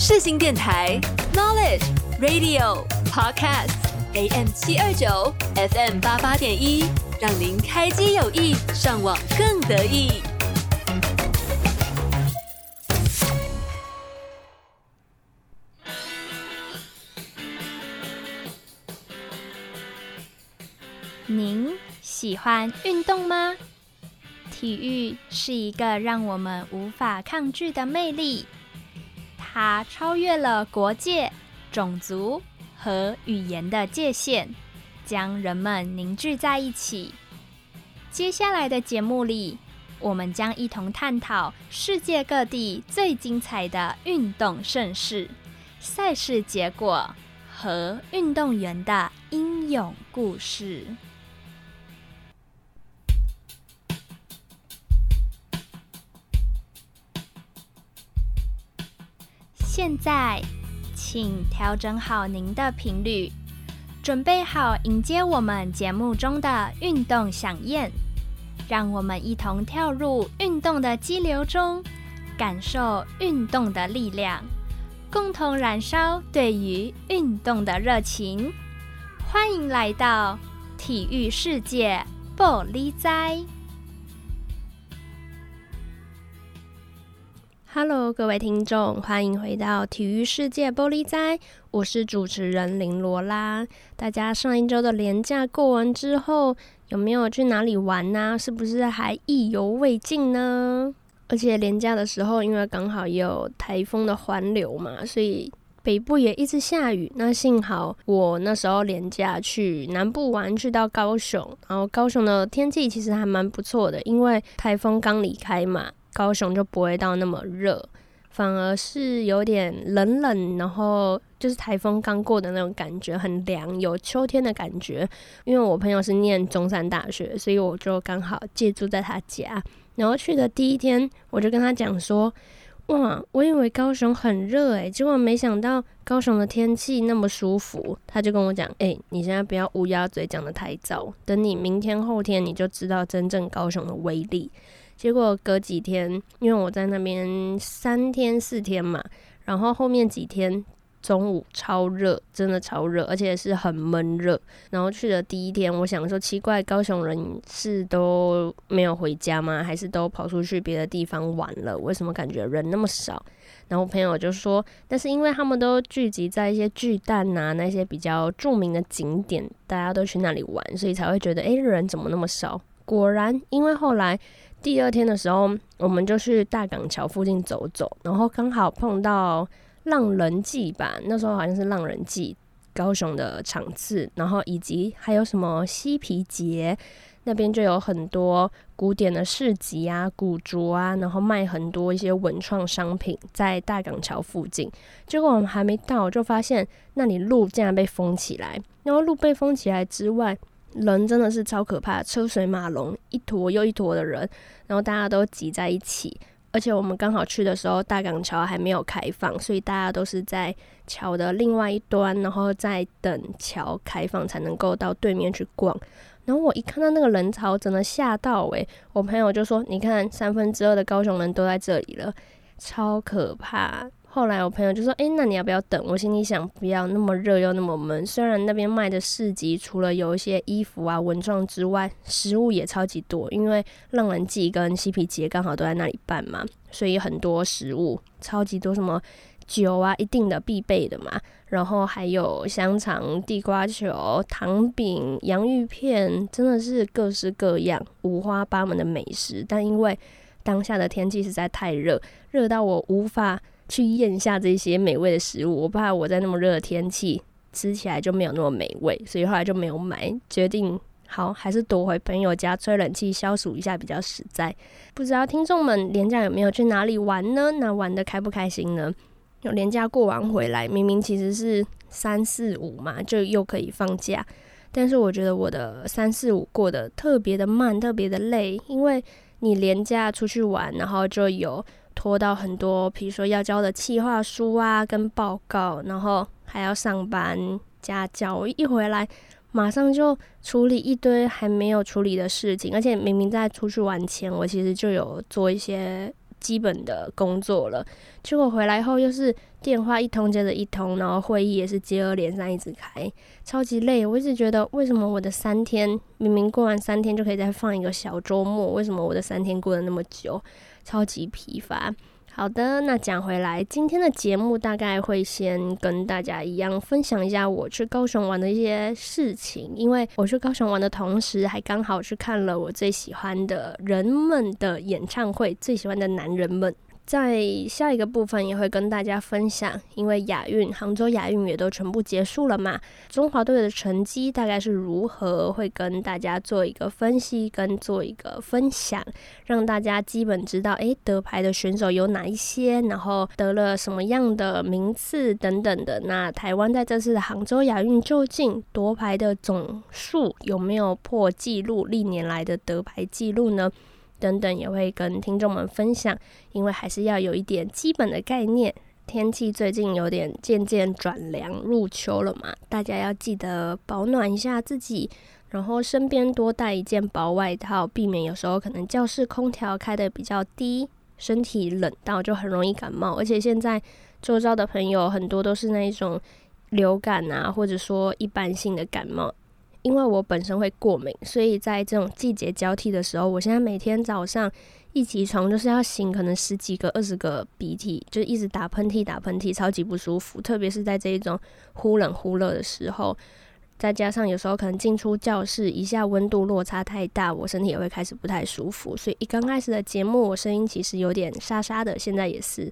世新电台 Knowledge Radio Podcast AM 七二九 FM 八八点一，让您开机有意，上网更得意。您喜欢运动吗？体育是一个让我们无法抗拒的魅力，它超越了国界、种族和语言的界限，将人们凝聚在一起。接下来的节目里，我们将一同探讨世界各地最精彩的运动盛事、赛事结果和运动员的英勇故事。现在，请调整好您的频率，准备好迎接我们节目中的运动响宴。让我们一同跳入运动的激流中，感受运动的力量，共同燃烧对于运动的热情。欢迎来到体育世界，报你知。Hello，各位听众，欢迎回到体育世界玻璃斋。我是主持人林罗拉。大家上一周的连假过完之后，有没有去哪里玩呢？是不是还意犹未尽呢？而且连假的时候，因为刚好也有台风的环流嘛，所以北部也一直下雨。那幸好我那时候连假去南部玩，去到高雄，然后高雄的天气其实还蛮不错的，因为台风刚离开嘛。高雄就不会到那么热，反而是有点冷冷，然后就是台风刚过的那种感觉，很凉，有秋天的感觉。因为我朋友是念中山大学，所以我就刚好借住在他家。然后去的第一天，我就跟他讲说：“哇，我以为高雄很热诶，结果没想到高雄的天气那么舒服。”他就跟我讲：“诶，你现在不要乌鸦嘴讲得太早，等你明天后天你就知道真正高雄的威力。”结果隔几天，因为我在那边三天四天嘛，然后后面几天中午超热，真的超热，而且是很闷热。然后去的第一天，我想说奇怪，高雄人是都没有回家吗？还是都跑出去别的地方玩了？为什么感觉人那么少？然后朋友就说，但是因为他们都聚集在一些巨蛋啊，那些比较著名的景点，大家都去那里玩，所以才会觉得，诶，人怎么那么少？果然，因为后来。第二天的时候，我们就去大港桥附近走走，然后刚好碰到浪人祭吧，那时候好像是浪人祭高雄的场次，然后以及还有什么嬉皮节，那边就有很多古典的市集啊、古着啊，然后卖很多一些文创商品，在大港桥附近。结果我们还没到，就发现那里路竟然被封起来，然后路被封起来之外。人真的是超可怕，车水马龙，一坨又一坨的人，然后大家都挤在一起。而且我们刚好去的时候，大港桥还没有开放，所以大家都是在桥的另外一端，然后在等桥开放才能够到对面去逛。然后我一看到那个人潮，真的吓到诶，我朋友就说：“你看，三分之二的高雄人都在这里了，超可怕。”后来我朋友就说：“诶，那你要不要等？”我心里想：不要那么热又那么闷。虽然那边卖的市集除了有一些衣服啊、文创之外，食物也超级多。因为浪人祭跟嬉皮节刚好都在那里办嘛，所以很多食物超级多，什么酒啊，一定的必备的嘛。然后还有香肠、地瓜球、糖饼、洋芋片，真的是各式各样、五花八门的美食。但因为当下的天气实在太热，热到我无法。去咽下这些美味的食物，我怕我在那么热的天气吃起来就没有那么美味，所以后来就没有买，决定好还是躲回朋友家吹冷气消暑一下比较实在。不知道听众们连假有没有去哪里玩呢？那玩得开不开心呢？有连假过完回来，明明其实是三四五嘛，就又可以放假，但是我觉得我的三四五过得特别的慢，特别的累，因为你连假出去玩，然后就有。拖到很多，比如说要交的企划书啊，跟报告，然后还要上班、家教。我一回来，马上就处理一堆还没有处理的事情，而且明明在出去玩前，我其实就有做一些基本的工作了。结果回来后又是电话一通接着一通，然后会议也是接二连三一直开，超级累。我一直觉得，为什么我的三天明明过完三天就可以再放一个小周末，为什么我的三天过得那么久，超级疲乏。好的，那讲回来，今天的节目大概会先跟大家一样分享一下我去高雄玩的一些事情，因为我去高雄玩的同时，还刚好去看了我最喜欢的人们的演唱会，最喜欢的男人们。在下一个部分也会跟大家分享，因为亚运，杭州亚运也都全部结束了嘛，中华队的成绩大概是如何，会跟大家做一个分析跟做一个分享，让大家基本知道，诶，得牌的选手有哪一些，然后得了什么样的名次等等的。那台湾在这次的杭州亚运究竟夺牌的总数有没有破纪录，历年来的得牌纪录呢？等等也会跟听众们分享，因为还是要有一点基本的概念。天气最近有点渐渐转凉，入秋了嘛，大家要记得保暖一下自己，然后身边多带一件薄外套，避免有时候可能教室空调开得比较低，身体冷到就很容易感冒。而且现在周遭的朋友很多都是那一种流感啊，或者说一般性的感冒。因为我本身会过敏，所以在这种季节交替的时候，我现在每天早上一起床就是要擤可能十几个、二十个鼻涕，就一直打喷嚏、打喷嚏，超级不舒服。特别是在这一种忽冷忽热的时候，再加上有时候可能进出教室一下温度落差太大，我身体也会开始不太舒服。所以一刚开始的节目，我声音其实有点沙沙的，现在也是。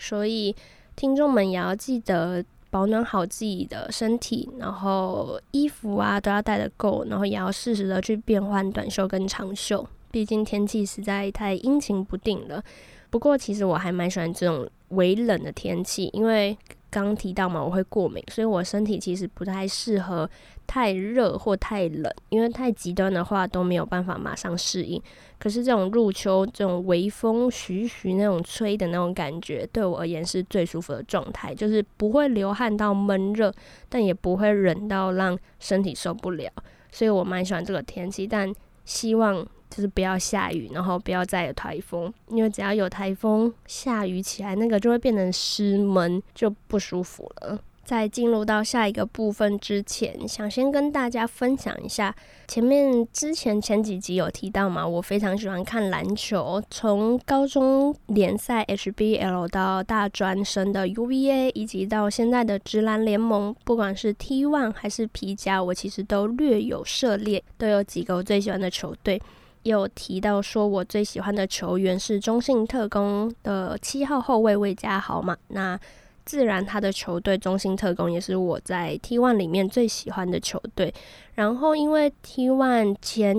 所以听众们也要记得。保暖好自己的身体，然后衣服啊都要带的够，然后也要适时的去变换短袖跟长袖，毕竟天气实在太阴晴不定了。不过其实我还蛮喜欢这种微冷的天气，因为刚提到嘛，我会过敏，所以我身体其实不太适合太热或太冷，因为太极端的话都没有办法马上适应。可是这种入秋，这种微风徐徐那种吹的那种感觉，对我而言是最舒服的状态，就是不会流汗到闷热，但也不会冷到让身体受不了。所以我蛮喜欢这个天气，但希望就是不要下雨，然后不要再有台风，因为只要有台风下雨起来，那个就会变成湿闷，就不舒服了。在进入到下一个部分之前，想先跟大家分享一下，前面之前前几集有提到嘛，我非常喜欢看篮球，从高中联赛 HBL 到大专生的 UVA，以及到现在的职篮联盟，不管是 T1 还是皮夹，我其实都略有涉猎，都有几个我最喜欢的球队。有提到说我最喜欢的球员是中信特攻的七号后卫魏家豪嘛，那。自然，他的球队中信特攻也是我在 T1 里面最喜欢的球队。然后，因为 T1 前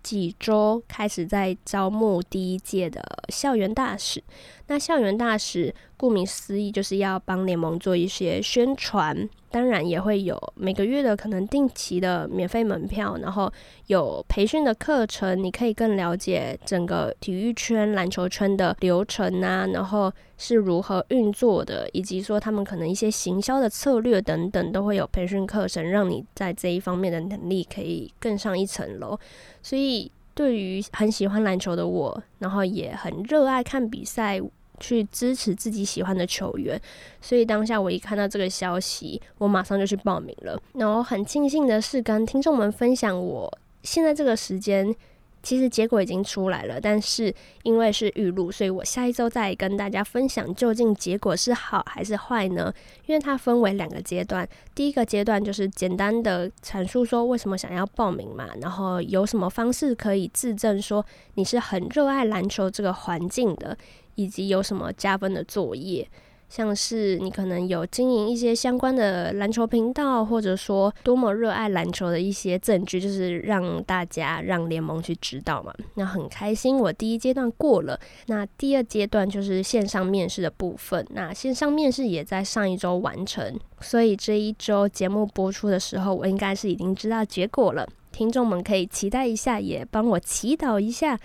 几周开始在招募第一届的校园大使，那校园大使顾名思义就是要帮联盟做一些宣传。当然也会有每个月的可能定期的免费门票，然后有培训的课程，你可以更了解整个体育圈、篮球圈的流程啊，然后是如何运作的，以及说他们可能一些行销的策略等等，都会有培训课程，让你在这一方面的能力可以更上一层楼。所以对于很喜欢篮球的我，然后也很热爱看比赛。去支持自己喜欢的球员，所以当下我一看到这个消息，我马上就去报名了。然后很庆幸的是，跟听众们分享，我现在这个时间其实结果已经出来了，但是因为是预录，所以我下一周再跟大家分享究竟结果是好还是坏呢？因为它分为两个阶段，第一个阶段就是简单的阐述说为什么想要报名嘛，然后有什么方式可以自证说你是很热爱篮球这个环境的。以及有什么加分的作业，像是你可能有经营一些相关的篮球频道，或者说多么热爱篮球的一些证据，就是让大家让联盟去知道嘛。那很开心，我第一阶段过了。那第二阶段就是线上面试的部分。那线上面试也在上一周完成，所以这一周节目播出的时候，我应该是已经知道结果了。听众们可以期待一下，也帮我祈祷一下。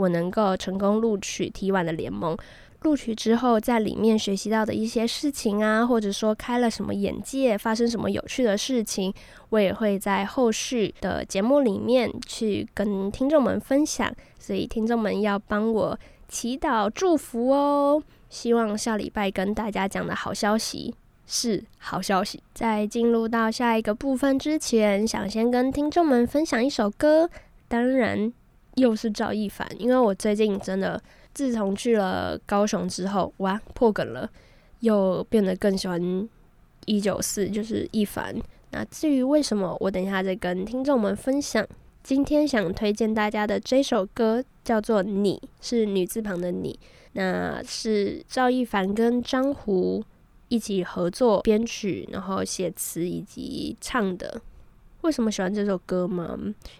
我能够成功录取 T1 的联盟，录取之后在里面学习到的一些事情啊，或者说开了什么眼界，发生什么有趣的事情，我也会在后续的节目里面去跟听众们分享。所以听众们要帮我祈祷祝福哦。希望下礼拜跟大家讲的好消息是好消息。在进入到下一个部分之前，想先跟听众们分享一首歌，当然又是赵一凡，因为我最近真的自从去了高雄之后，哇，破梗了，又变得更喜欢一九四，就是一凡。那至于为什么，我等一下再跟听众们分享。今天想推荐大家的这首歌叫做《你》，是女字旁的你。那是赵一凡跟张胡一起合作编曲，然后写词以及唱的。为什么喜欢这首歌吗？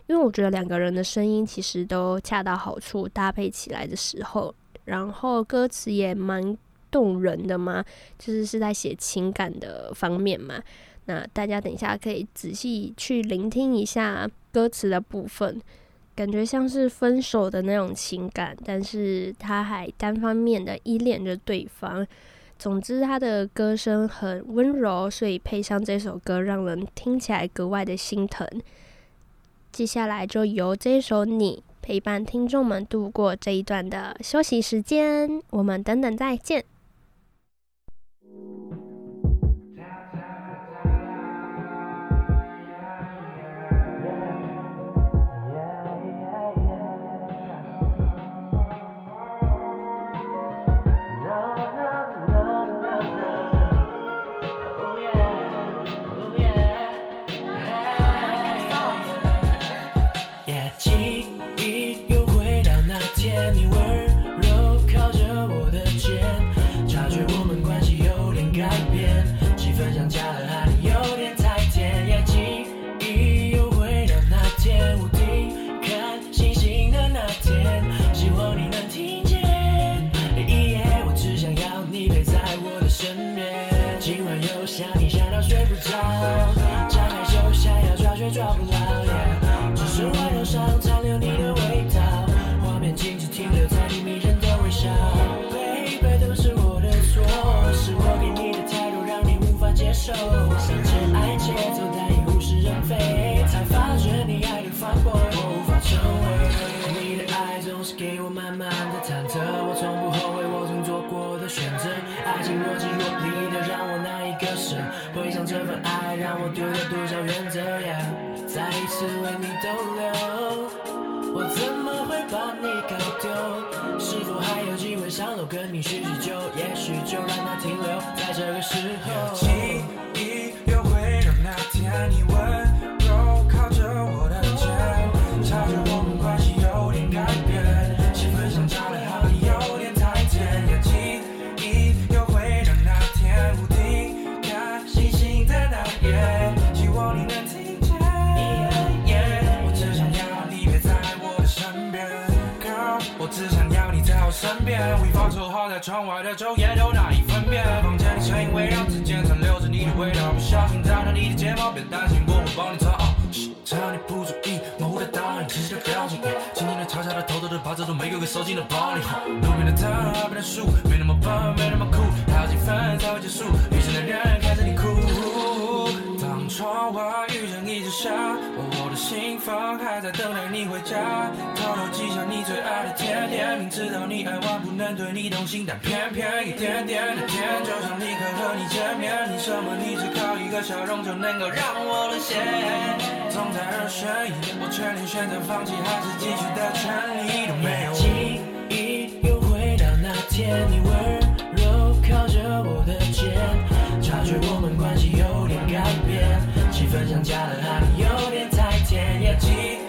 因为我觉得两个人的声音其实都恰到好处，搭配起来的时候，然后歌词也蛮动人的嘛，就是是在写情感的方面嘛。那大家等一下可以仔细去聆听一下歌词的部分。感觉像是分手的那种情感，但是他还单方面的依恋着对方。总之，他的歌声很温柔，所以配上这首歌，让人听起来格外的心疼。接下来就由这首《你》陪伴听众们度过这一段的休息时间。我们等等再见。是给我满满的忐忑，我从不后悔我曾做过的选择。爱情若即若离的让我难以割舍，回想这份爱让我丢了多少原则呀？再一次为你逗留，我怎么会把你搞丢？是否还有机会上楼跟你叙叙旧？也许就让它停留在这个时候。的昼夜都难以分辨，房间里声音围绕，指尖残留着你的味道，不小心沾到你的睫毛，别担心，我会帮你擦。趁你不注意，模糊的倒影，清晰的表情，轻轻的、悄悄的、偷偷的把这朵玫瑰给收进了包里。路边的灯，海边的树，没那么笨，没那么酷，还有几分才会结束？遇见的人看着你哭。当窗外雨声一直下，心房还在等待你回家。偷偷记下你最爱的甜点，明知道你爱我不能对你动心，但偏偏一点点的甜，就像立刻和你见面。你什么你只靠一个笑容就能够让我沦陷？总在二选一，我全力选择放弃还是继续的权利都没有。记忆又回到那天，你温柔靠着我的肩，察觉我们关系有点改变。气氛像加了哈，你有点太甜，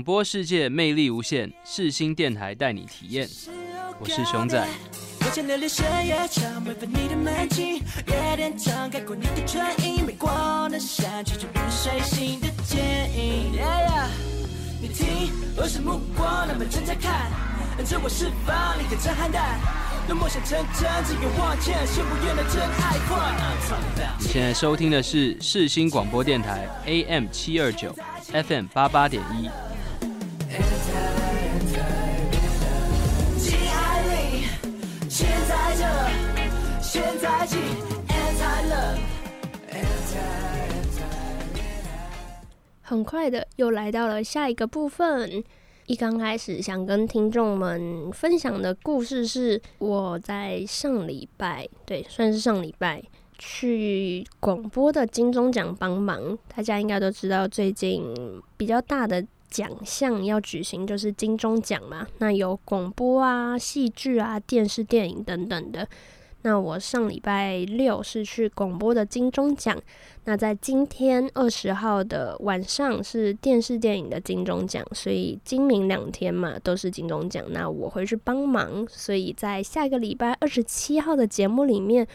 广播世界魅力无限，世新电台带你体验。我是熊仔。你现在收听的是世新广播电台 AM 七二九 FM 八八点一。很快的，又来到了下一个部分。一刚开始想跟听众们分享的故事是，我在上礼拜，对，算是上礼拜去广播的金钟奖帮忙。大家应该都知道，最近比较大的奖项要举行，就是金钟奖嘛。那有广播啊、戏剧啊、电视、电影等等的。那我上礼拜六是去广播的金钟奖，那在今天二十号的晚上是电视电影的金钟奖，所以今明两天嘛都是金钟奖。那我会去帮忙，所以在下个礼拜二十七号的节目里面，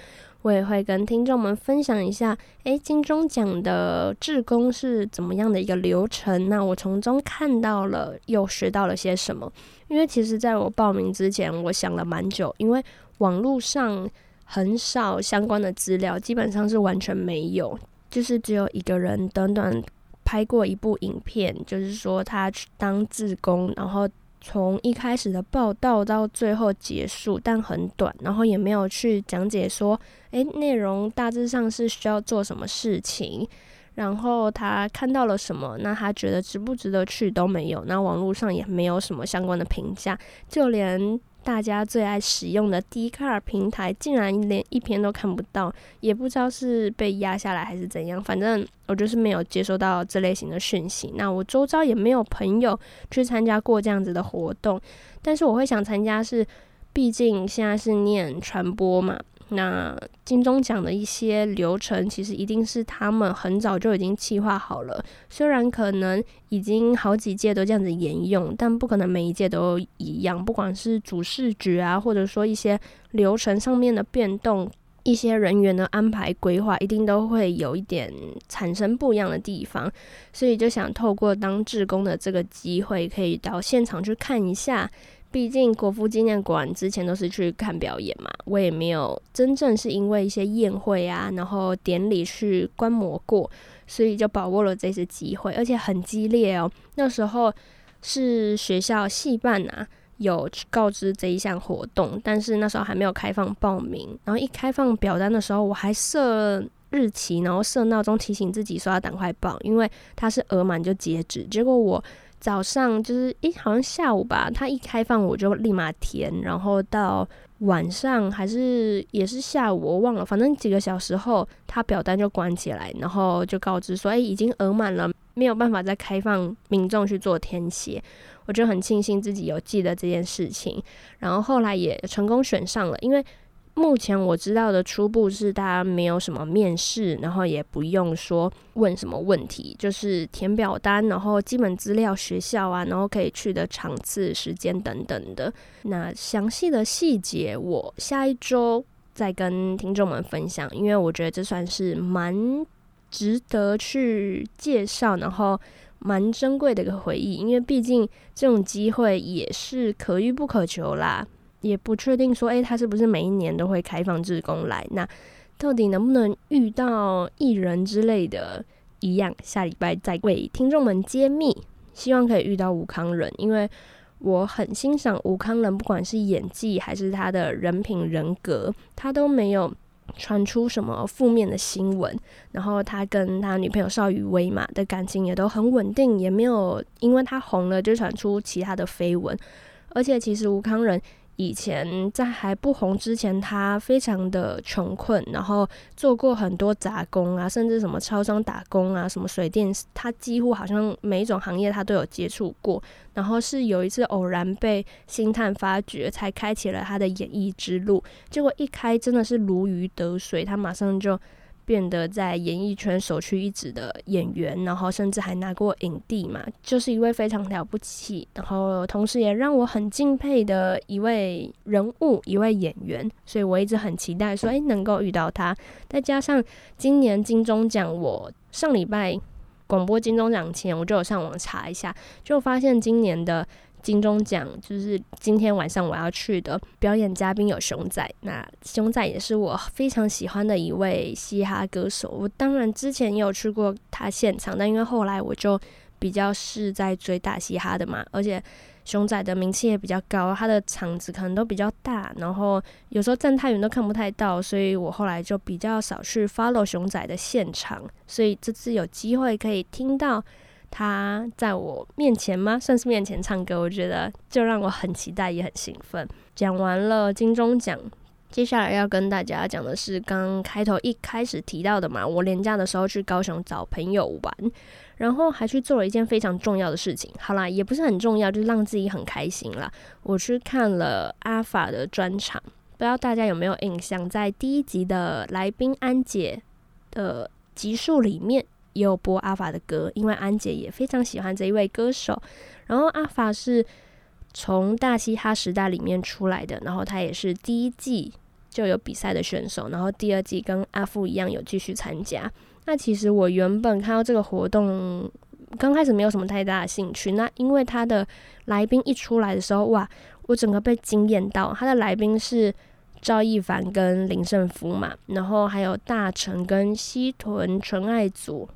我也会跟听众们分享一下，诶，金钟奖的志工是怎么样的一个流程？那我从中看到了又学到了些什么？因为其实在我报名之前，我想了蛮久，因为。网络上很少相关的资料，基本上是完全没有，就是只有一个人短短拍过一部影片，就是说他去当志工，然后从一开始的报道到最后结束，但很短，然后也没有去讲解说，诶，内容大致上是需要做什么事情，然后他看到了什么，那他觉得值不值得去都没有，那网络上也没有什么相关的评价，就连。大家最爱使用的 d c a r 平台，竟然连一篇都看不到，也不知道是被压下来还是怎样。反正我就是没有接收到这类型的讯息。那我周遭也没有朋友去参加过这样子的活动，但是我会想参加是，毕竟现在是念传播嘛。那金钟奖的一些流程，其实一定是他们很早就已经计划好了。虽然可能已经好几届都这样子沿用，但不可能每一届都一样。不管是主视觉啊，或者说一些流程上面的变动，一些人员的安排规划，一定都会有一点产生不一样的地方。所以就想透过当志工的这个机会，可以到现场去看一下。毕竟国父纪念馆之前都是去看表演嘛，我也没有真正是因为一些宴会啊，然后典礼去观摩过，所以就把握了这次机会，而且很激烈哦。那时候是学校系办啊，有告知这一项活动，但是那时候还没有开放报名。然后一开放表单的时候，我还设日期，然后设闹钟提醒自己说要赶快报，因为它是额满就截止。结果我。早上就是诶、好像下午吧，他一开放我就立马填，然后到晚上还是也是下午，我忘了，反正几个小时后，他表单就关起来，然后就告知说，诶、欸，已经额满了，没有办法再开放民众去做填写。我就很庆幸自己有记得这件事情，然后后来也成功选上了，因为。目前我知道的初步是，大家没有什么面试，然后也不用说问什么问题，就是填表单，然后基本资料、学校啊，然后可以去的场次、时间等等的。那详细的细节，我下一周再跟听众们分享，因为我觉得这算是蛮值得去介绍，然后蛮珍贵的一个回忆，因为毕竟这种机会也是可遇不可求啦。也不确定说，诶、他是不是每一年都会开放志工来？那到底能不能遇到艺人之类的？一样，下礼拜再为听众们揭秘。希望可以遇到吴康仁，因为我很欣赏吴康仁，不管是演技还是他的人品人格，他都没有传出什么负面的新闻。然后他跟他女朋友邵雨薇嘛的感情也都很稳定，也没有因为他红了就传出其他的绯闻。而且其实吴康仁。以前在还不红之前，他非常的穷困，然后做过很多杂工啊，甚至什么超商打工啊，什么水电，他几乎好像每一种行业他都有接触过。然后是有一次偶然被星探发掘，才开启了他的演艺之路。结果一开真的是如鱼得水，他马上就变得在演艺圈首屈一指的演员，然后甚至还拿过影帝嘛，就是一位非常了不起，然后同时也让我很敬佩的一位人物，一位演员，所以我一直很期待说，诶，能够遇到他。再加上今年金钟奖，我上礼拜广播金钟奖前，我就有上网查一下，就发现今年的。金钟奖就是今天晚上我要去的表演嘉宾有熊仔，那熊仔也是我非常喜欢的一位嘻哈歌手。我当然之前也有去过他现场，但因为后来我就比较是在追大嘻哈的嘛，而且熊仔的名气也比较高，他的场子可能都比较大，然后有时候站太远都看不太到，所以我后来就比较少去 follow 熊仔的现场。所以这次有机会可以听到。他在我面前吗？算是面前唱歌，我觉得就让我很期待，也很兴奋。讲完了金钟奖，接下来要跟大家讲的是刚开头一开始提到的嘛，我连假的时候去高雄找朋友玩，然后还去做了一件非常重要的事情。好啦，也不是很重要，就是让自己很开心啦。我去看了阿法的专场，不知道大家有没有印象，在第一集的来宾安姐的集数里面。也有播阿法的歌，因为安姐也非常喜欢这一位歌手。然后阿法是从大嘻哈时代里面出来的，然后他也是第一季就有比赛的选手，然后第二季跟阿富一样有继续参加。那其实我原本看到这个活动，刚开始没有什么太大的兴趣。那因为他的来宾一出来的时候，哇，我整个被惊艳到。他的来宾是。赵一凡跟林胜福嘛，然后还有大成跟西屯纯爱组，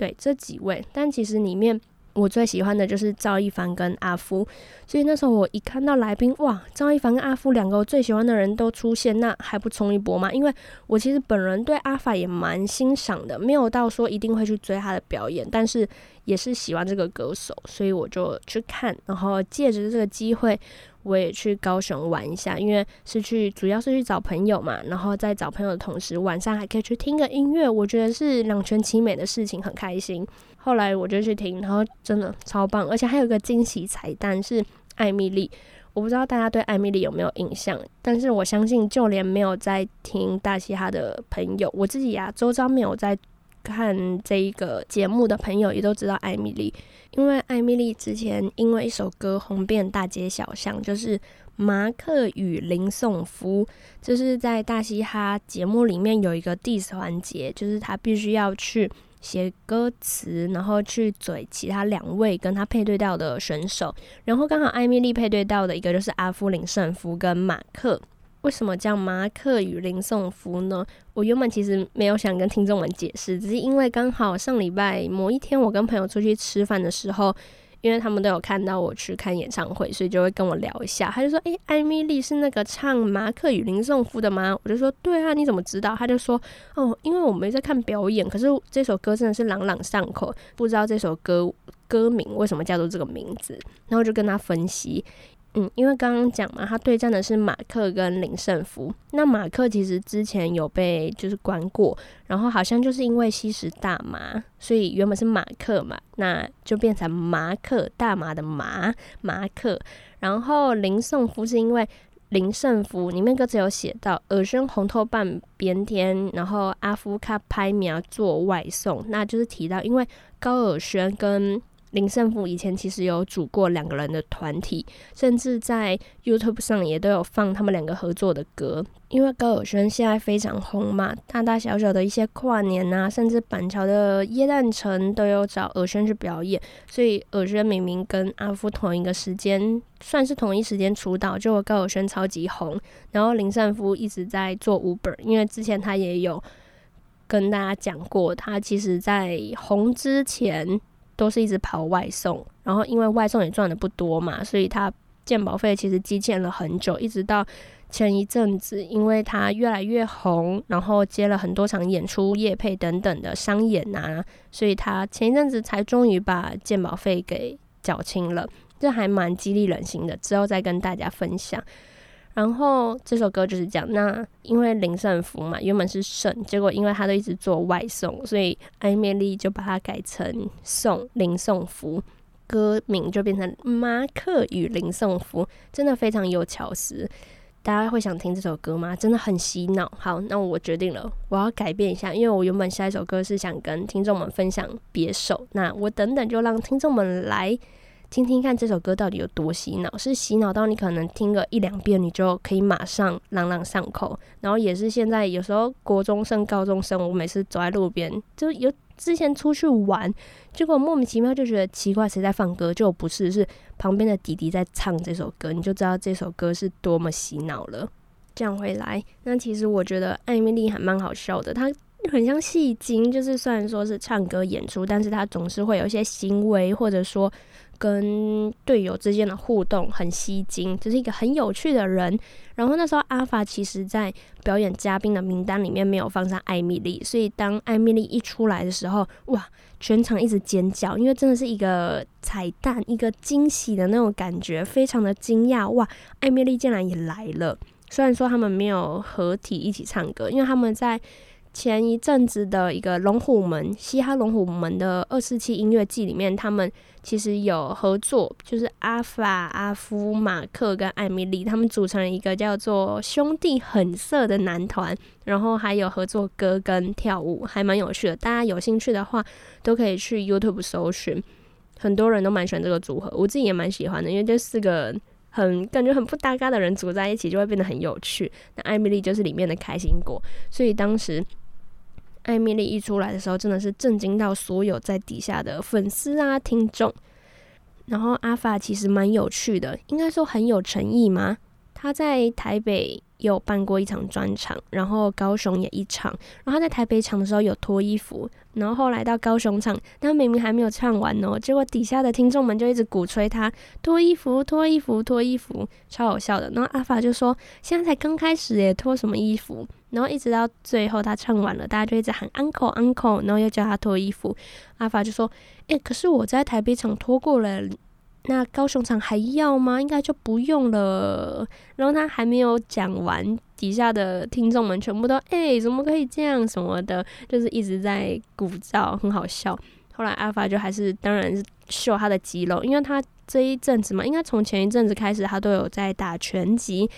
对，这几位。但其实里面我最喜欢的就是赵一凡跟阿夫，所以那时候我一看到来宾，哇，赵一凡跟阿夫两个我最喜欢的人都出现，那还不冲一波吗？因为我其实本人对阿法也蛮欣赏的，没有到说一定会去追他的表演，但是也是喜欢这个歌手，所以我就去看，然后借着这个机会。我也去高雄玩一下，因为是去主要是去找朋友嘛，然后在找朋友的同时，晚上还可以去听个音乐，我觉得是两全其美的事情，很开心。后来我就去听，然后真的超棒，而且还有个惊喜彩蛋是艾蜜莉，我不知道大家对艾蜜莉有没有印象，但是我相信就连没有在听大嘻哈的朋友，我自己呀、周遭没有在。看这一个节目的朋友也都知道艾米丽，因为艾米丽之前因为一首歌红遍大街小巷，就是《马克与林颂夫》，就是在大嘻哈节目里面有一个 diss 环节，就是他必须要去写歌词，然后去嘴其他两位跟他配对到的选手，然后刚好艾米丽配对到的一个就是阿夫林胜夫跟马克。为什么叫马克与林颂夫呢？我原本其实没有想跟听众们解释，只是因为刚好上礼拜某一天，我跟朋友出去吃饭的时候，因为他们都有看到我去看演唱会，所以就会跟我聊一下。他就说：“诶，艾米丽是那个唱《马克与林颂夫》的吗？”我就说：“对啊，你怎么知道？”他就说：“哦，因为我没在看表演，可是这首歌真的是朗朗上口，不知道这首歌歌名为什么叫做这个名字。”然后就跟他分析。嗯，因为刚刚讲嘛，他对战的是马克跟林胜福。那马克其实之前有被就是关过，然后好像就是因为吸食大麻，所以原本是马克嘛，那就变成马克大麻的麻马克。然后林胜福是因为林胜福里面歌词有写到耳宣红透半边天，然后阿夫卡拍苗做外送，那就是提到因为高尔宣跟。林胜福以前其实有组过两个人的团体，甚至在 YouTube 上也都有放他们两个合作的歌。因为高尔宣现在非常红嘛，大大小小的一些跨年啊，甚至板桥的耶诞城都有找尔宣去表演。所以尔宣明明跟阿夫同一个时间，算是同一时间出道，就高尔宣超级红。然后林善福一直在做 Uber，因为之前他也有跟大家讲过，他其实在红之前。都是一直跑外送，然后因为外送也赚的不多嘛，所以他鉴保费其实积欠了很久，一直到前一阵子，因为他越来越红，然后接了很多场演出、业配等等的商演啊，所以他前一阵子才终于把鉴保费给缴清了，这还蛮激励人心的，之后再跟大家分享。然后这首歌就是讲，那因为林胜福嘛，原本是胜，结果因为他都一直做外送，所以艾米丽就把它改成送林颂福，歌名就变成马克与林颂福，真的非常有巧思。大家会想听这首歌吗？真的很洗脑。好，那我决定了，我要改变一下，因为我原本下一首歌是想跟听众们分享别首，那我等等就让听众们来听听看这首歌到底有多洗脑，是洗脑到你可能听个一两遍，你就可以马上朗朗上口。然后也是现在有时候国中生、高中生，我每次走在路边就有。之前出去玩，结果莫名其妙就觉得奇怪，谁在放歌？就不是，是旁边的弟弟在唱这首歌，你就知道这首歌是多么洗脑了。这样回来，那其实我觉得艾米丽还蛮好笑的，她很像戏精，就是虽然说是唱歌演出，但是她总是会有一些行为，或者说。跟队友之间的互动很吸睛，就是一个很有趣的人。然后那时候阿法其实在表演嘉宾的名单里面没有放上艾米丽，所以当艾米丽一出来的时候，哇，全场一直尖叫，因为真的是一个彩蛋，一个惊喜的那种感觉，非常的惊讶。哇，艾米丽竟然也来了！虽然说他们没有合体一起唱歌，因为他们在。前一阵子的一个龙虎门嘻哈龙虎门的二四七音乐季里面，他们其实有合作，就是阿法、阿夫、马克跟艾米丽，他们组成了一个叫做兄弟很色的男团，然后还有合作歌跟跳舞，还蛮有趣的。大家有兴趣的话，都可以去 YouTube 搜寻，很多人都蛮喜欢这个组合，我自己也蛮喜欢的，因为这四个很感觉很不搭嘎的人组在一起，就会变得很有趣。那艾米丽就是里面的开心果，所以当时。艾米丽一出来的时候，真的是震惊到所有在底下的粉丝啊、听众。然后阿法其实蛮有趣的，应该说很有诚意吗？他在台北有办过一场专场，然后高雄也一场。然后他在台北场的时候有脱衣服，然后后来到高雄场，他明明还没有唱完哦，结果底下的听众们就一直鼓吹他脱衣服、脱衣服、脱衣服，超好笑的。然后阿法就说：“现在才刚开始耶，脱什么衣服？”然后一直到最后他唱完了，大家就一直喊 uncle uncle，然后又叫他脱衣服。阿法就说：“诶、可是我在台北场脱过了。”那高雄场还要吗？应该就不用了。然后他还没有讲完，底下的听众们全部都哎、怎么可以这样什么的，就是一直在鼓噪，很好笑。后来阿法就还是当然是秀他的肌肉，因为他这一阵子嘛，应该从前一阵子开始，他都有在打拳击，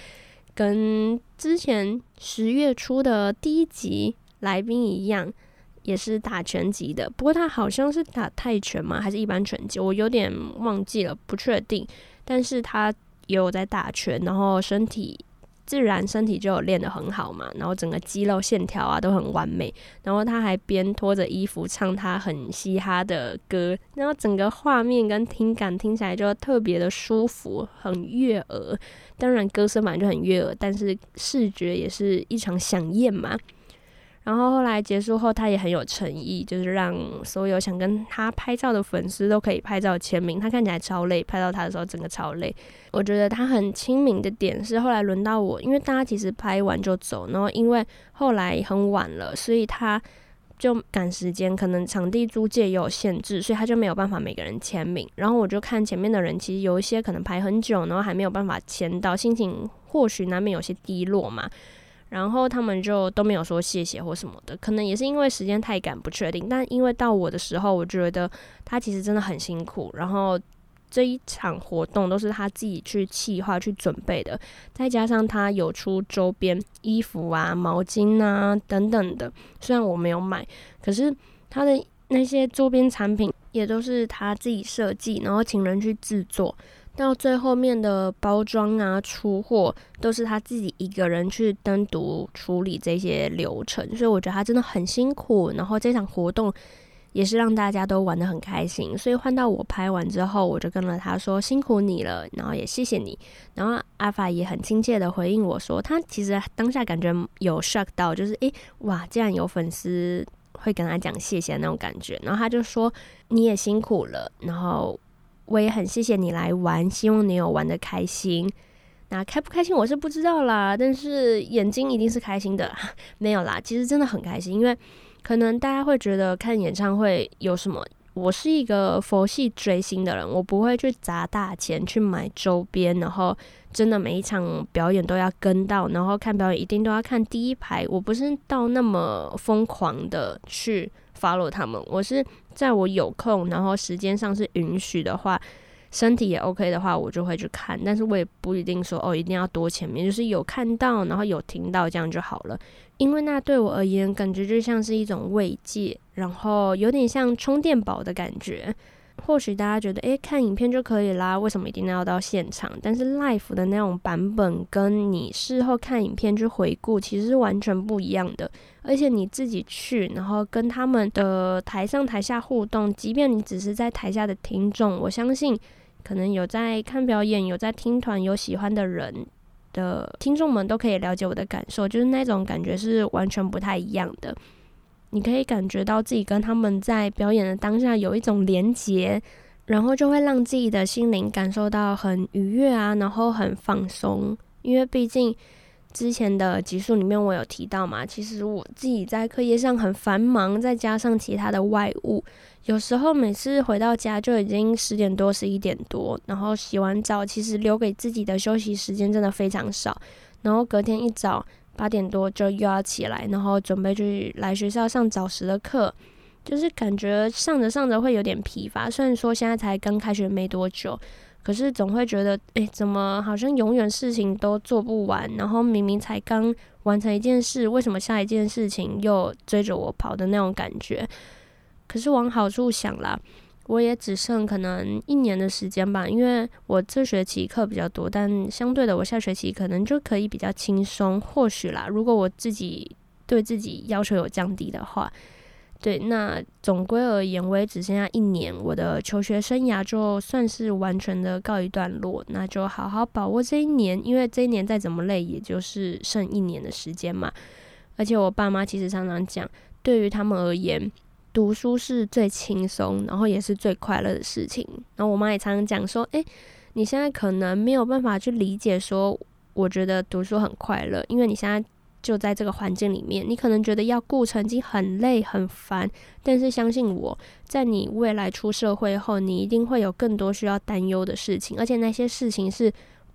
跟之前十月初的第一集来宾一样。也是打拳击的，不过他好像是打泰拳嘛？还是一般拳击？我有点忘记了，不确定。但是他也有在打拳，然后身体自然身体就有练得很好嘛，然后整个肌肉线条啊都很完美。然后他还边脱着衣服唱他很嘻哈的歌，然后整个画面跟听感听起来就特别的舒服，很悦耳。当然歌声本来就很悦耳，但是视觉也是异常响艳嘛。然后后来结束后，他也很有诚意，就是让所有想跟他拍照的粉丝都可以拍照签名。他看起来超累，拍到他的时候整个超累。我觉得他很亲民的点是，后来轮到我，因为大家其实拍完就走，然后因为后来很晚了，所以他就赶时间，可能场地租借也有限制，所以他就没有办法每个人签名。然后我就看前面的人，其实有一些可能排很久，然后还没有办法签到，心情或许难免有些低落嘛。然后他们就都没有说谢谢或什么的，可能也是因为时间太赶，不确定。但因为到我的时候，我觉得他其实真的很辛苦。然后这一场活动都是他自己去企划、去准备的，再加上他有出周边衣服啊、毛巾啊等等的。虽然我没有买，可是他的那些周边产品也都是他自己设计，然后请人去制作。到最后面的包装啊、出货都是他自己一个人去单独处理这些流程，所以我觉得他真的很辛苦。然后这场活动也是让大家都玩得很开心，所以换到我拍完之后，我就跟了他说辛苦你了，然后也谢谢你。然后阿法也很亲切的回应我说，他其实当下感觉有 shock 到，就是诶，哇，竟然有粉丝会跟他讲谢谢那种感觉。然后他就说你也辛苦了，然后。我也很谢谢你来玩，希望你有玩得开心。那开不开心我是不知道啦，但是眼睛一定是开心的。没有啦，其实真的很开心，因为可能大家会觉得看演唱会有什么？我是一个佛系追星的人，我不会去砸大钱去买周边，然后真的每一场表演都要跟到，然后看表演一定都要看第一排。我不是到那么疯狂的去 follow 他们，我是。在我有空，然后时间上是允许的话，身体也 OK 的话，我就会去看。但是我也不一定说哦，一定要多前面，就是有看到，然后有听到这样就好了。因为那对我而言，感觉就像是一种慰藉，然后有点像充电宝的感觉。或许大家觉得，诶，看影片就可以啦，为什么一定要到现场？但是 live 的那种版本，跟你事后看影片去回顾，其实是完全不一样的。而且你自己去，然后跟他们的台上台下互动，即便你只是在台下的听众，我相信，可能有在看表演、有在听团、有喜欢的人的听众们，都可以了解我的感受，就是那种感觉是完全不太一样的。你可以感觉到自己跟他们在表演的当下有一种连结，然后就会让自己的心灵感受到很愉悦啊，然后很放松。因为毕竟之前的集数里面我有提到嘛，其实我自己在课业上很繁忙，再加上其他的外务，有时候每次回到家就已经十点多、十一点多，然后洗完澡，其实留给自己的休息时间真的非常少，然后隔天一早。八点多就又要起来，然后准备去来学校上早时的课，就是感觉上着上着会有点疲乏。虽然说现在才刚开学没多久，可是总会觉得，诶，怎么好像永远事情都做不完？然后明明才刚完成一件事，为什么下一件事情又追着我跑的那种感觉？可是往好处想啦。我也只剩可能一年的时间吧，因为我这学期课比较多，但相对的，我下学期可能就可以比较轻松。或许啦，如果我自己对自己要求有降低的话，对，那总归而言，我也只剩下一年，我的求学生涯就算是完全的告一段落。那就好好把握这一年，因为这一年再怎么累，也就是剩一年的时间嘛。而且我爸妈其实常常讲，对于他们而言，读书是最轻松，然后也是最快乐的事情。然后我妈也常常讲说：“诶，你现在可能没有办法去理解，说我觉得读书很快乐，因为你现在就在这个环境里面，你可能觉得要顾成绩很累很烦。但是相信我，在你未来出社会后，你一定会有更多需要担忧的事情，而且那些事情是。”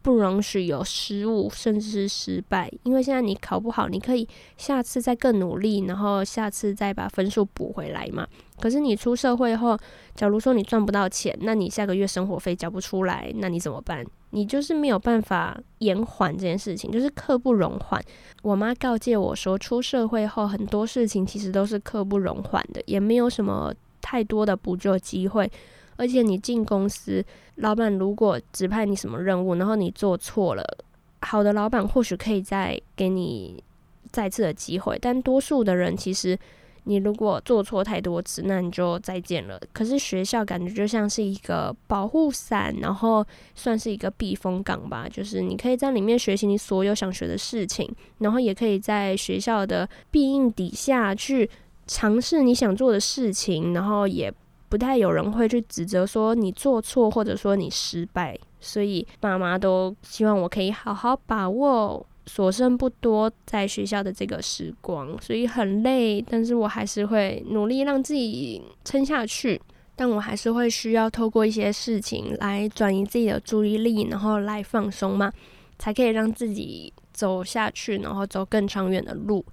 不容许有失误，甚至是失败，因为现在你考不好，你可以下次再更努力，然后下次再把分数补回来嘛。可是你出社会后，假如说你赚不到钱，那你下个月生活费交不出来，那你怎么办？你就是没有办法延缓这件事情，就是刻不容缓。我妈告诫我说，出社会后很多事情其实都是刻不容缓的，也没有什么太多的补救机会。而且你进公司，老板如果指派你什么任务，然后你做错了，好的老板或许可以再给你再次的机会，但多数的人其实，你如果做错太多次，那你就再见了。可是学校感觉就像是一个保护伞，然后算是一个避风港吧，就是你可以在里面学习你所有想学的事情，然后也可以在学校的庇荫底下去尝试你想做的事情，然后也。不太有人会去指责说你做错，或者说你失败，所以爸妈都希望我可以好好把握所剩不多在学校的这个时光，所以很累，但是我还是会努力让自己撑下去，但我还是会需要透过一些事情来转移自己的注意力，然后来放松嘛，才可以让自己走下去，然后走更长远的路。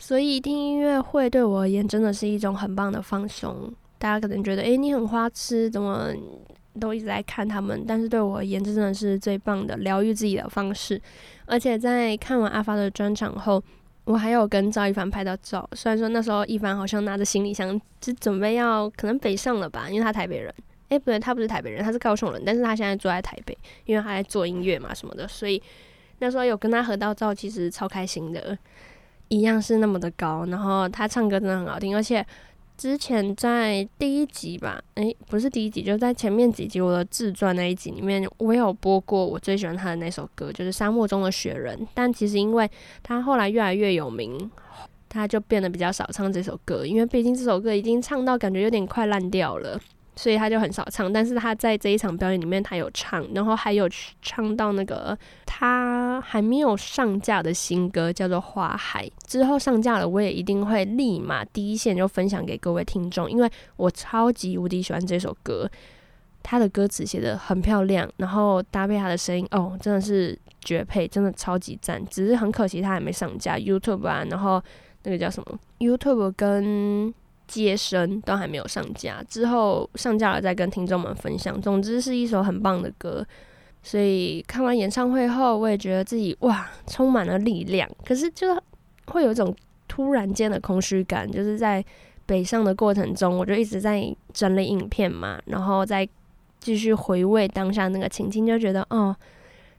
所以听音乐会对我而言真的是一种很棒的放松。大家可能觉得，诶，你很花痴，怎么都一直在看他们？但是对我而言，这真的是最棒的疗愈自己的方式。而且在看完阿发的专场后，我还有跟赵一凡拍到照。虽然说那时候一凡好像拿着行李箱，就准备要可能北上了吧，因为他台北人。诶，不对，他不是台北人，他是高雄人，但是他现在住在台北，因为他在做音乐嘛什么的。所以那时候有跟他合到照，其实超开心的。一样是那么的高，然后他唱歌真的很好听，而且。之前在第一集吧，诶、不是第一集，就在前面几集我的自传那一集里面，我有播过我最喜欢他的那首歌，就是《沙漠中的雪人》。但其实因为他后来越来越有名，他就变得比较少唱这首歌，因为毕竟这首歌已经唱到感觉有点快烂掉了。所以他就很少唱，但是他在这一场表演里面，他有唱，然后还有唱到那个他还没有上架的新歌，叫做《花海》。之后上架了，我也一定会立马第一线就分享给各位听众，因为我超级无敌喜欢这首歌，他的歌词写得很漂亮，然后搭配他的声音，哦，真的是绝配，真的超级赞。只是很可惜他还没上架 YouTube 啊，然后那个叫什么 YouTube 跟。接生都还没有上架，之后上架了再跟听众们分享。总之是一首很棒的歌，所以看完演唱会后，我也觉得自己哇，充满了力量。可是就会有一种突然间的空虚感，就是在北上的过程中，我就一直在整理影片嘛，然后再继续回味当下那个情境，就觉得哦，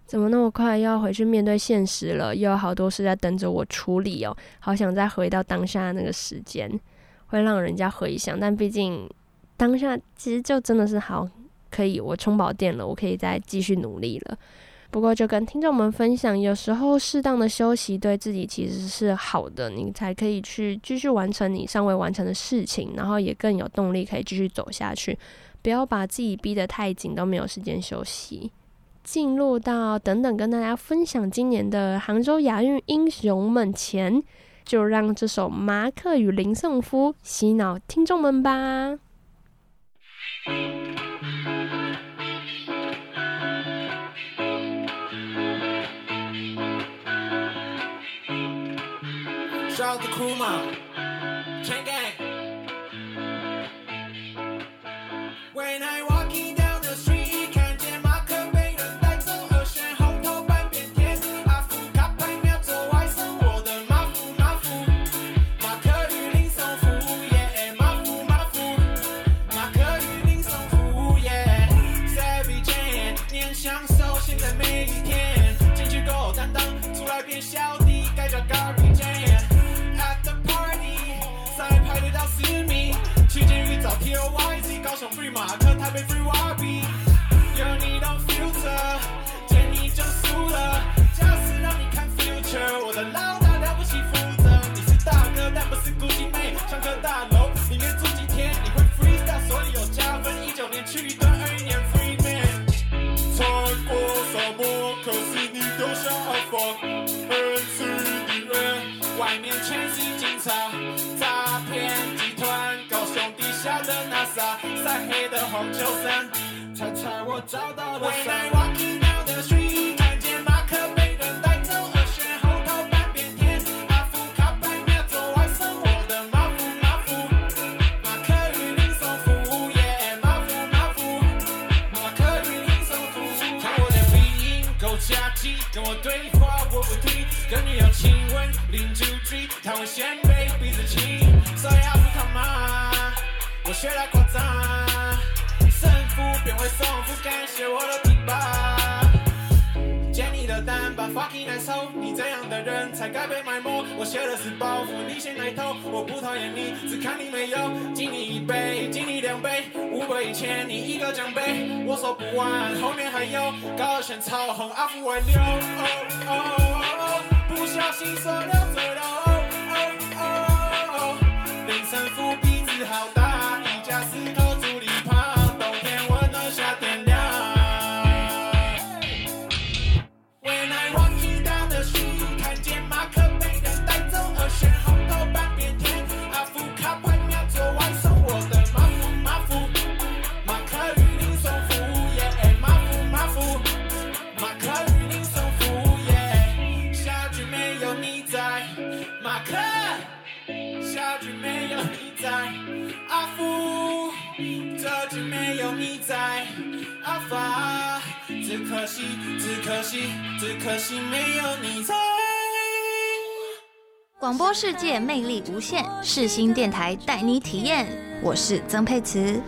怎么那么快要回去面对现实了？又有好多事在等着我处理哦，好想再回到当下那个时间。会让人家回想，但毕竟当下其实就真的是好，可以我充饱电了，我可以再继续努力了。不过就跟听众们分享，有时候适当的休息对自己其实是好的，你才可以去继续完成你尚未完成的事情，然后也更有动力可以继续走下去。不要把自己逼得太紧，都没有时间休息。进入到等等跟大家分享今年的杭州亚运英雄们前。就让这首马克与林圣夫洗脑听众们吧。高雄 free 马克，台北 free 瓦比。有你 no future，见你就输了，假死让你看 future，我的老大了不起负责。你是大哥，但不是孤寂妹，上个大楼里面住几天，你会 freestyle，所以有加分。一九年去一段，二一年 free man。穿过沙漠，可是你丢下阿芳，恩赐你恩，外面全是警察诈骗。家的 nasa 晒黑的黄丘上猜猜我找到了谁我 walking the street 看见马克被人带走和弦后头发变天阿福卡牌秒走完的马夫马夫马克笔 so 夫耶马夫马夫马克与林松夫。听我的鼻音够假鸡跟我对话我不听跟你要亲吻拎酒精他会先学来夸张，胜负变为胜负，感谢我的品牌。接你的单，把 fucking 来抽，你这样的人才该被埋没。我写的是包袱，你先来偷，我不讨厌你，只看你没有。敬你一杯，敬你两杯，五百一千，你一个奖杯，我说不完，后面还有。高悬超红，阿福外流。Oh, oh, oh, oh, 不小心说漏嘴了。Oh, oh, oh, oh, oh, 零，好。广播世界魅力无限，世新电台带你体验。我是曾沛慈。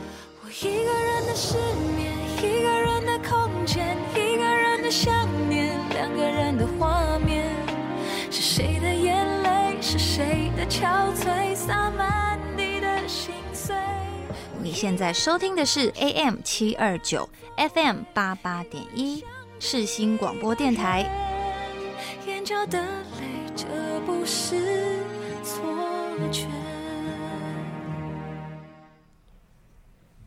我一个人的失眠，一个人的空间，一个人的想念，两个人的画面。是谁的眼泪？是谁的憔悴？洒满。你现在收听的是 AM 七二九 FM 八八点一世新广播电台。眼角的泪，这不是错觉。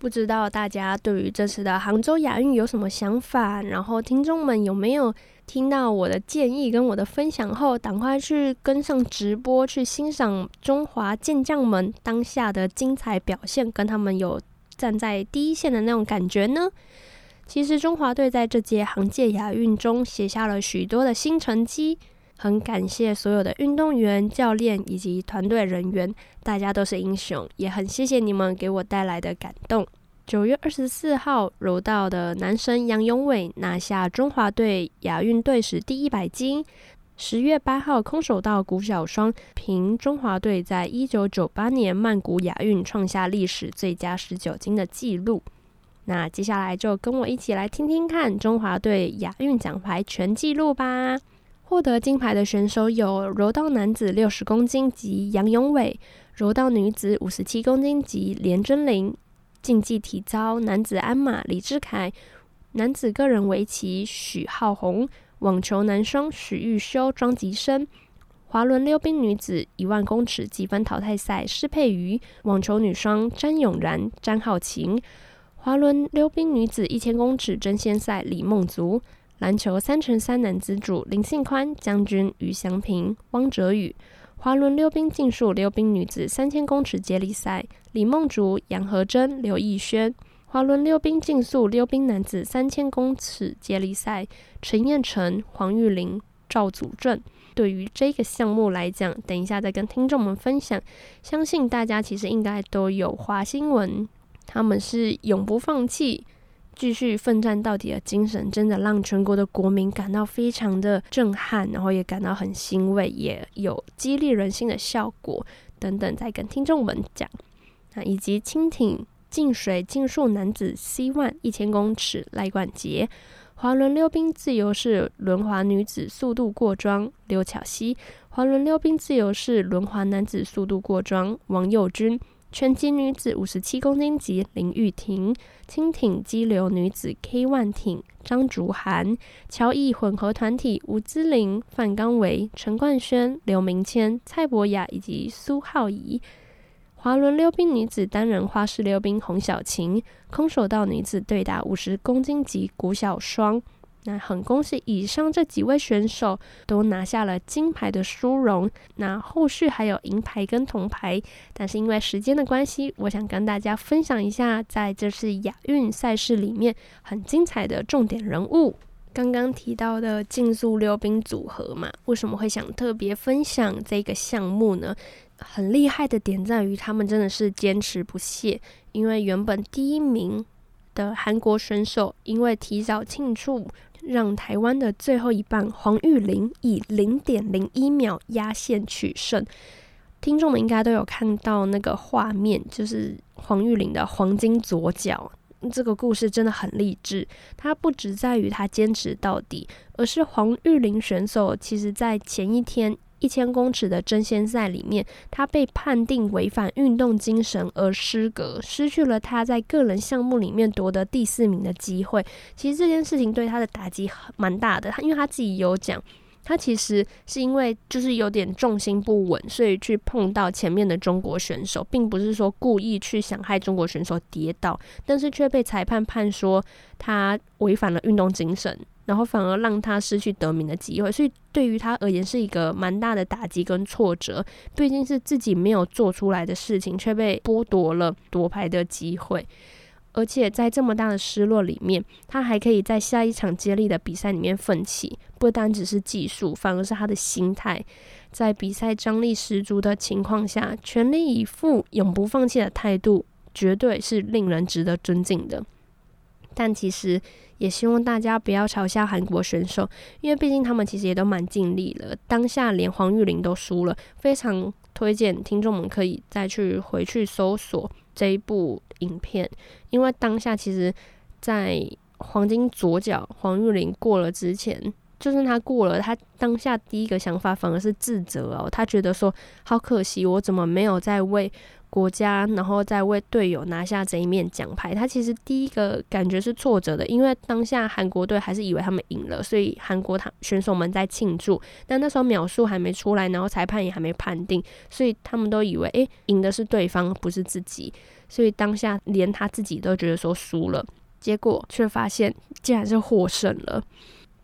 不知道大家对于这次的杭州亚运有什么想法？然后听众们有没有听到我的建议跟我的分享后，赶快去跟上直播，去欣赏中华健将们当下的精彩表现，跟他们有站在第一线的那种感觉呢？其实中华队在这届杭界亚运中写下了许多的新成绩。很感谢所有的运动员、教练以及团队人员，大家都是英雄，也很谢谢你们给我带来的感动。九月二十四号，柔道的男神杨永伟拿下中华队亚运队史第一百金。十月八号，空手道谷小双凭中华队在一九九八年曼谷亚运创下历史最佳十九金的纪录。那接下来就跟我一起来听听看中华队亚运奖牌全纪录吧。获得金牌的选手有柔道男子六十公斤级杨勇伟，柔道女子五十七公斤级连真羚，竞技体操男子鞍马李志凯，男子个人围棋许浩宏。网球男双许玉修、庄吉生，滑轮溜冰女子一万公尺积分淘汰赛施佩瑜，网球女双詹永然、詹皓晴，滑轮溜冰女子一千公尺争先赛李梦竹，篮球三乘三男子组林信宽、将军、于祥平、汪哲宇，滑轮溜冰竞速溜冰女子三千公尺接力赛李梦竹、杨和珍、刘奕轩。滑轮溜冰竞速溜冰男子三千公尺接力赛，陈彦辰、黄玉玲、赵祖正。对于这个项目来讲，等一下再跟听众们分享。相信大家其实应该都有滑新闻，他们是永不放弃、继续奋战到底的精神，真的让全国的国民感到非常的震撼，然后也感到很欣慰，也有激励人心的效果等等，再跟听众们讲。那以及蜻蜓。净水竞速男子 c 万一千公尺赖冠杰，滑轮溜冰自由式轮滑女子速度过桩刘巧熙，滑轮溜冰自由式轮滑男子速度过桩王佑君，拳击女子五十七公斤级林玉婷，轻艇激流女子 K1 艇张竹涵，乔艺混合团体吴姿玲、范刚维、陈冠轩、刘明谦、蔡博雅以及苏浩怡。滑轮溜冰女子单人花式溜冰洪小晴，空手道女子对打五十公斤级谷小双。那很恭喜以上这几位选手都拿下了金牌的殊荣。那后续还有银牌跟铜牌，但是因为时间的关系，我想跟大家分享一下在这次亚运赛事里面很精彩的重点人物。刚刚提到的竞速溜冰组合嘛，为什么会想特别分享这个项目呢？很厉害的点在于，他们真的是坚持不懈。因为原本第一名的韩国选手，因为提早庆祝，让台湾的最后一棒黄玉玲以零点零一秒压线取胜。听众们应该都有看到那个画面，就是黄玉玲的黄金左脚。这个故事真的很励志。它不只在于他坚持到底，而是黄玉玲选手其实在前一天。一千公尺的争先赛里面，他被判定违反运动精神而失格，失去了他在个人项目里面夺得第四名的机会。其实这件事情对他的打击蛮大的，他因为他自己有讲，他其实是因为就是有点重心不稳，所以去碰到前面的中国选手，并不是说故意去想害中国选手跌倒，但是却被裁判判说他违反了运动精神。然后反而让他失去得名的机会，所以对于他而言是一个蛮大的打击跟挫折。毕竟是自己没有做出来的事情，却被剥夺了夺牌的机会。而且在这么大的失落里面，他还可以在下一场接力的比赛里面奋起，不单只是技术，反而是他的心态，在比赛张力十足的情况下，全力以赴、永不放弃的态度，绝对是令人值得尊敬的。但其实也希望大家不要嘲笑韩国选手，因为毕竟他们其实也都蛮尽力了。当下连黄玉玲都输了，非常推荐听众们可以再去回去搜索这一部影片，因为当下其实，在黄金左脚黄玉玲过了之前，就算他过了，他当下第一个想法反而是自责哦，他觉得说好可惜，我怎么没有在为。国家，然后再为队友拿下这一面奖牌，他其实第一个感觉是挫折的，因为当下韩国队还是以为他们赢了，所以韩国他选手们在庆祝，但那时候秒数还没出来，然后裁判也还没判定，所以他们都以为诶，赢的是对方，不是自己，所以当下连他自己都觉得说输了，结果却发现竟然是获胜了。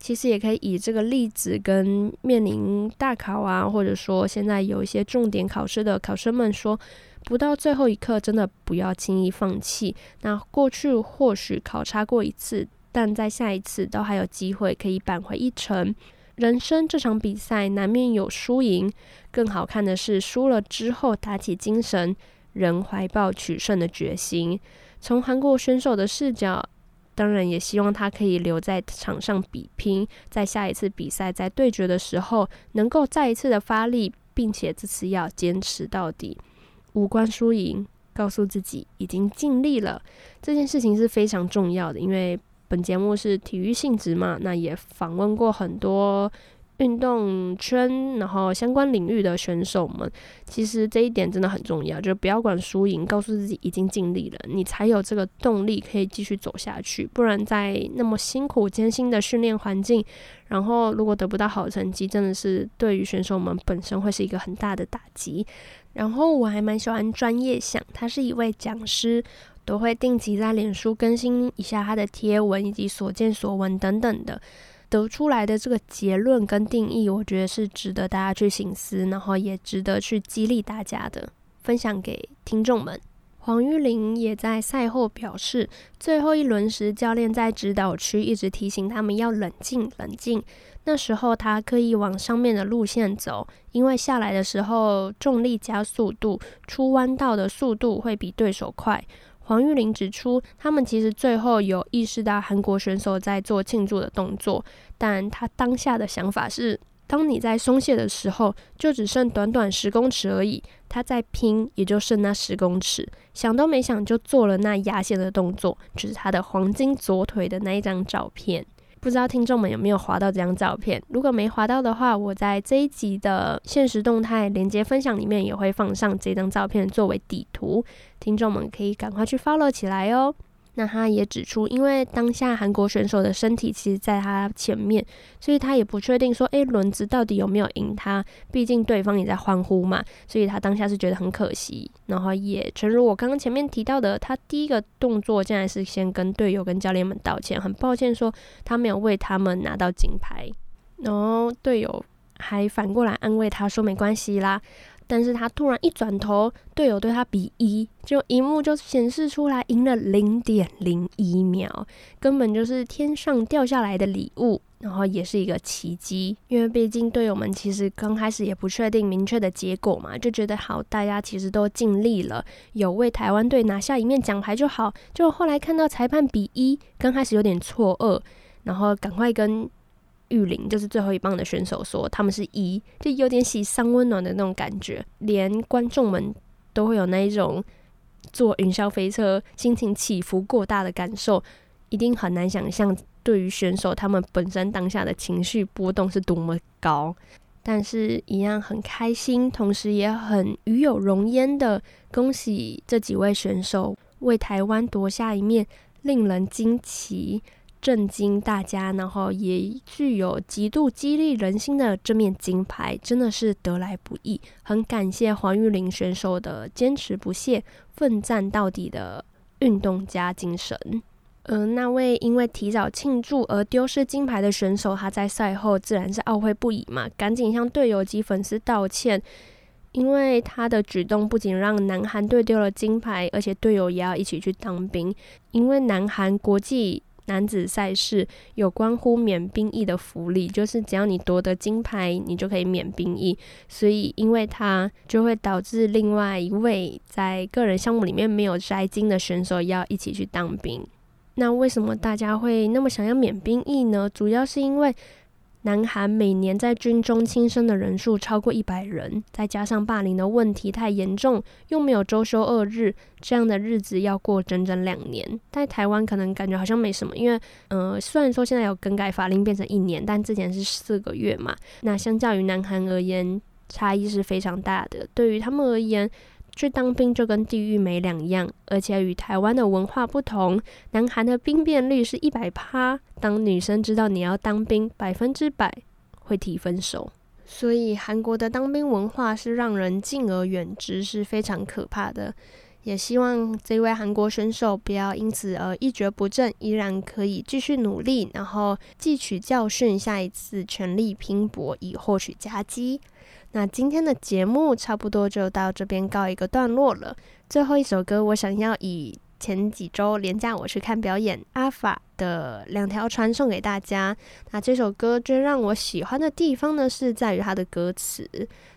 其实也可以以这个例子跟面临大考啊，或者说现在有一些重点考试的考生们说。不到最后一刻，真的不要轻易放弃。那过去或许考差过一次，但在下一次都还有机会可以扳回一城。人生这场比赛难免有输赢，更好看的是输了之后打起精神，仍怀抱取胜的决心。从韩国选手的视角，当然也希望他可以留在场上比拼，在下一次比赛在对决的时候能够再一次的发力，并且这次要坚持到底，无关输赢，告诉自己已经尽力了。这件事情是非常重要的，因为。本节目是体育性质嘛，那也访问过很多运动圈，然后相关领域的选手们。其实这一点真的很重要，就不要管输赢，告诉自己已经尽力了，你才有这个动力可以继续走下去。不然在那么辛苦艰辛的训练环境，然后如果得不到好成绩，真的是对于选手们本身会是一个很大的打击。然后我还蛮喜欢专业想，他是一位讲师。都会定期在脸书更新一下他的贴文以及所见所闻等等的，得出来的这个结论跟定义，我觉得是值得大家去省思，然后也值得去激励大家的，分享给听众们。黄玉玲也在赛后表示，最后一轮时，教练在指导区一直提醒他们要冷静冷静。那时候他刻意往上面的路线走，因为下来的时候重力加速度，出弯道的速度会比对手快。黄玉玲指出，他们其实最后有意识到韩国选手在做庆祝的动作，但他当下的想法是：当你在松懈的时候，就只剩短短十公尺而已，他在拼，也就剩那十公尺，想都没想就做了那压线的动作，就是他的黄金左腿的那一张照片。不知道听众们有没有划到这张照片？如果没划到的话，我在这一集的现实动态连接分享里面也会放上这张照片作为底图，听众们可以赶快去 follow 起来哦。那他也指出，因为当下韩国选手的身体其实在他前面，所以他也不确定说，诶，轮子到底有没有赢他？毕竟对方也在欢呼嘛，所以他当下是觉得很可惜。然后也诚如我刚刚前面提到的，他第一个动作竟然是先跟队友跟教练们道歉，很抱歉说他没有为他们拿到金牌。然后队友还反过来安慰他说没关系啦。但是他突然一转头，队友对他比一，就萤幕就显示出来赢了零点零一秒，根本就是天上掉下来的礼物，然后也是一个奇迹。因为毕竟队友们其实刚开始也不确定明确的结果嘛，就觉得好，大家其实都尽力了，有为台湾队拿下一面奖牌就好。就后来看到裁判比一，刚开始有点错愕，然后赶快跟。玉林就是最后一棒的选手说，他们是一，就有点喜丧温暖的那种感觉，连观众们都会有那一种坐云霄飞车心情起伏过大的感受，一定很难想象对于选手他们本身当下的情绪波动是多么高，但是一样很开心，同时也很与有荣焉的恭喜这几位选手为台湾夺下一面令人惊奇。震惊大家，然后也具有极度激励人心的这面金牌，真的是得来不易。很感谢黄玉玲选手的坚持不懈、奋战到底的运动家精神。嗯、呃，那位因为提早庆祝而丢失金牌的选手，他在赛后自然是懊悔不已嘛，赶紧向队友及粉丝道歉，因为他的举动不仅让南韩队丢了金牌，而且队友也要一起去当兵，因为南韩国际。男子赛事有关乎免兵役的福利，就是只要你夺得金牌，你就可以免兵役。所以，因为他就会导致另外一位在个人项目里面没有摘金的选手要一起去当兵。那为什么大家会那么想要免兵役呢？主要是因为。南韩每年在军中轻生的人数超过一百人，再加上霸凌的问题太严重，又没有周休二日，这样的日子要过整整两年。在台湾可能感觉好像没什么，因为，呃，虽然说现在有更改法令变成一年，但之前是四个月嘛。那相较于南韩而言，差异是非常大的。对于他们而言，去当兵就跟地狱没两样，而且与台湾的文化不同，南韩的兵变率是一百趴。当女生知道你要当兵，百分之百会提分手。所以韩国的当兵文化是让人敬而远之，是非常可怕的。也希望这位韩国选手不要因此而一蹶不振，依然可以继续努力，然后汲取教训，下一次全力拼搏，以获取佳绩。那今天的节目差不多就到这边告一个段落了。最后一首歌，我想要以前几周连假我去看表演，阿法的两条船送给大家。那这首歌最让我喜欢的地方呢，是在于它的歌词。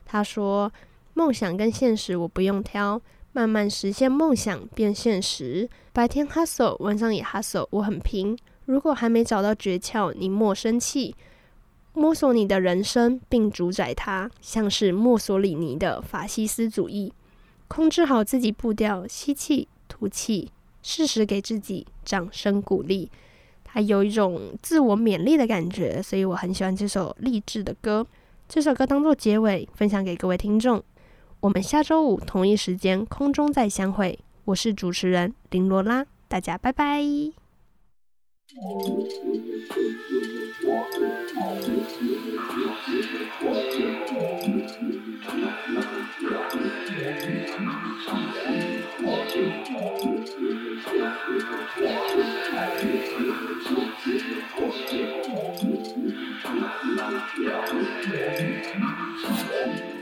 他说：“梦想跟现实我不用挑，慢慢实现梦想变现实。白天 hustle，晚上也 hustle，我很拼。如果还没找到诀窍，你莫生气。摸索你的人生并主宰它，像是墨索里尼的法西斯主义。控制好自己步调，吸气。”吐气，适时给自己掌声鼓励，他有一种自我勉励的感觉，所以我很喜欢这首励志的歌。这首歌当做结尾，分享给各位听众。我们下周五同一时间空中再相会。我是主持人林罗拉，大家拜拜。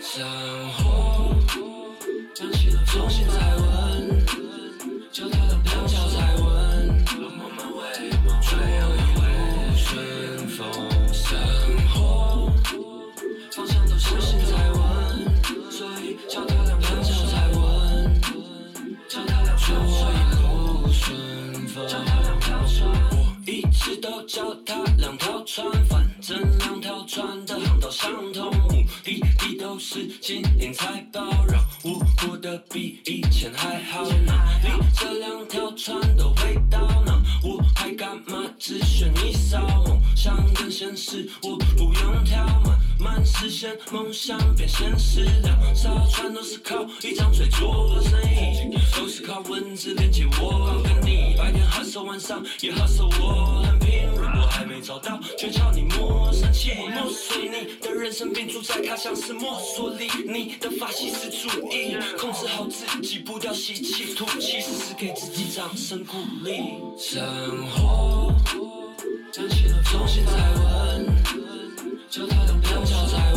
生活讲起了从前都脚踏两条船，反正两条船的航道相同。都是金银财宝，让我过得比以前还好。哪里这两条船都会到呢，我还干嘛只选一艘？梦想跟现实我不用挑，慢慢实现梦想变现实。两艘船都是靠一张嘴做生意，都是靠文字连接我。白天 hustle，晚上也 hustle，我很拼。如果还没找到诀窍，你莫生气。墨索里尼的人生并主宰它，像是墨索里尼的法西斯主义。控制好自己步调，吸气吐气，时时给自己掌声鼓励。生活讲起了重新再问，脚踏两条脚再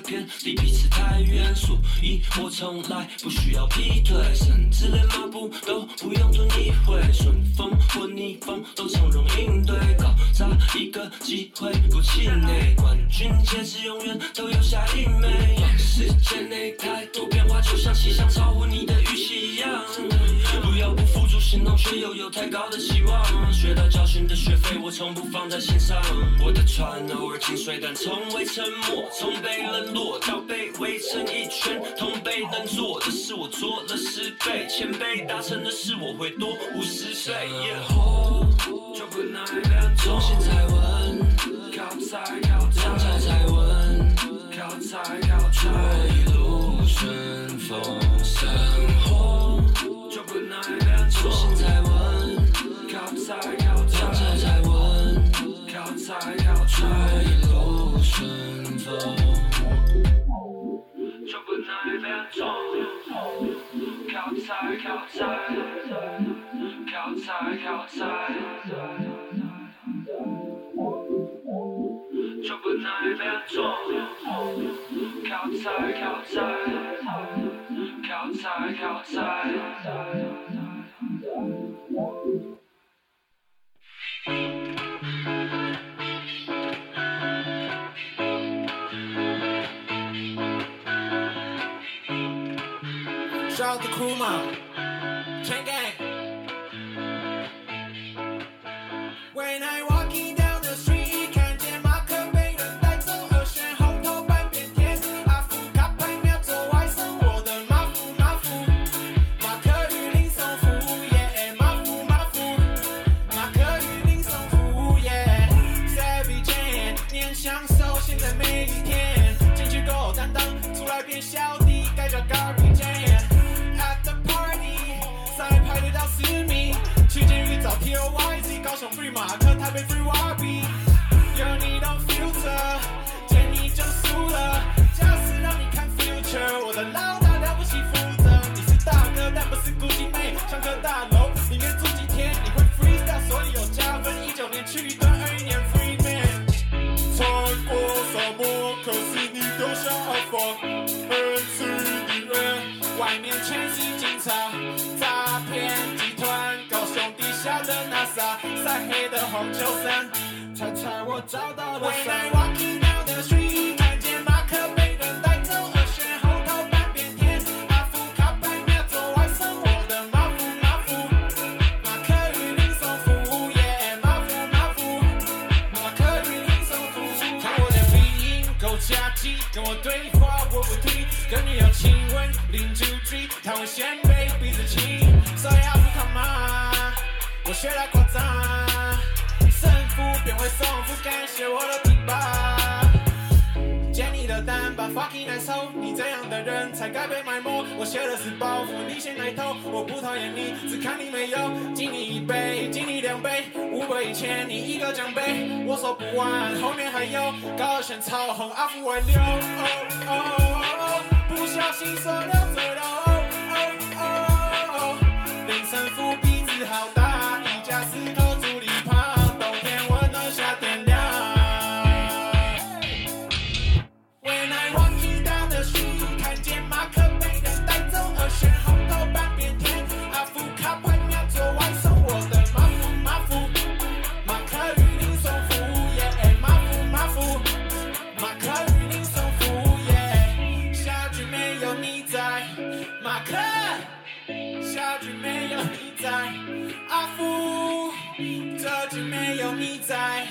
偏离彼此太远，所以我从来不需要劈腿，甚至连马步都不用多理会，顺风或逆风都从容应对，搞砸一个机会不气馁，冠军戒指永远都有下一枚，短时间内太多变化，就像气象超乎你的预期一样，不要付诸行动却又有太高的期望，学到教训的学费我从不放在心上，我的船偶尔进水，但从未沉没，从被冷落到被围成一圈，同辈能做的事我做了十倍，前辈达成的事我会多五十倍。生活就不能两重新再问，靠在靠在两脚再问，靠在靠在外面全是警察，诈骗集团，高雄地下的 NASA，晒黑的黄秋生，猜猜我找到了谁？跟我对话我不听，跟你要亲吻 street，他会先被鼻子亲，所以阿福卡嘛，我学来夸张，胜负便会送福，感谢我的提拔。接你的单，把 fucking 来抽，你这样的人才该被埋没。我写的是包袱，你先来偷，我不讨厌你，只看你没有，敬你一杯，敬你两杯，五百一千你一个奖杯，我说不完，后面还有，高二选超红，阿福外流，哦哦哦，不小心说了嘴了，林胜福鼻子好在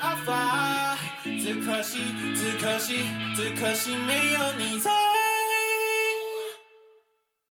阿发只可惜，只可惜，只可惜没有你在。